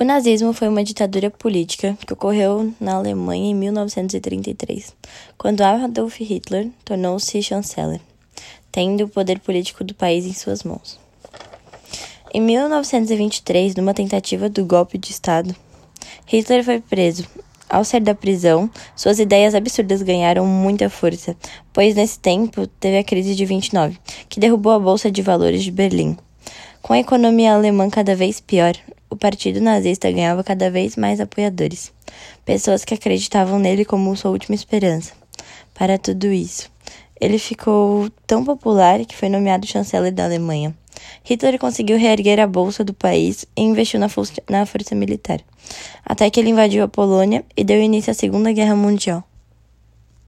O nazismo foi uma ditadura política que ocorreu na Alemanha em 1933, quando Adolf Hitler tornou-se chanceler, tendo o poder político do país em suas mãos. Em 1923, numa tentativa do golpe de Estado, Hitler foi preso. Ao sair da prisão, suas ideias absurdas ganharam muita força, pois nesse tempo teve a crise de 29, que derrubou a bolsa de valores de Berlim. Com a economia alemã cada vez pior, partido nazista ganhava cada vez mais apoiadores, pessoas que acreditavam nele como sua última esperança. Para tudo isso, ele ficou tão popular que foi nomeado chanceler da Alemanha. Hitler conseguiu reerguer a bolsa do país e investiu na, na força militar, até que ele invadiu a Polônia e deu início à Segunda Guerra Mundial.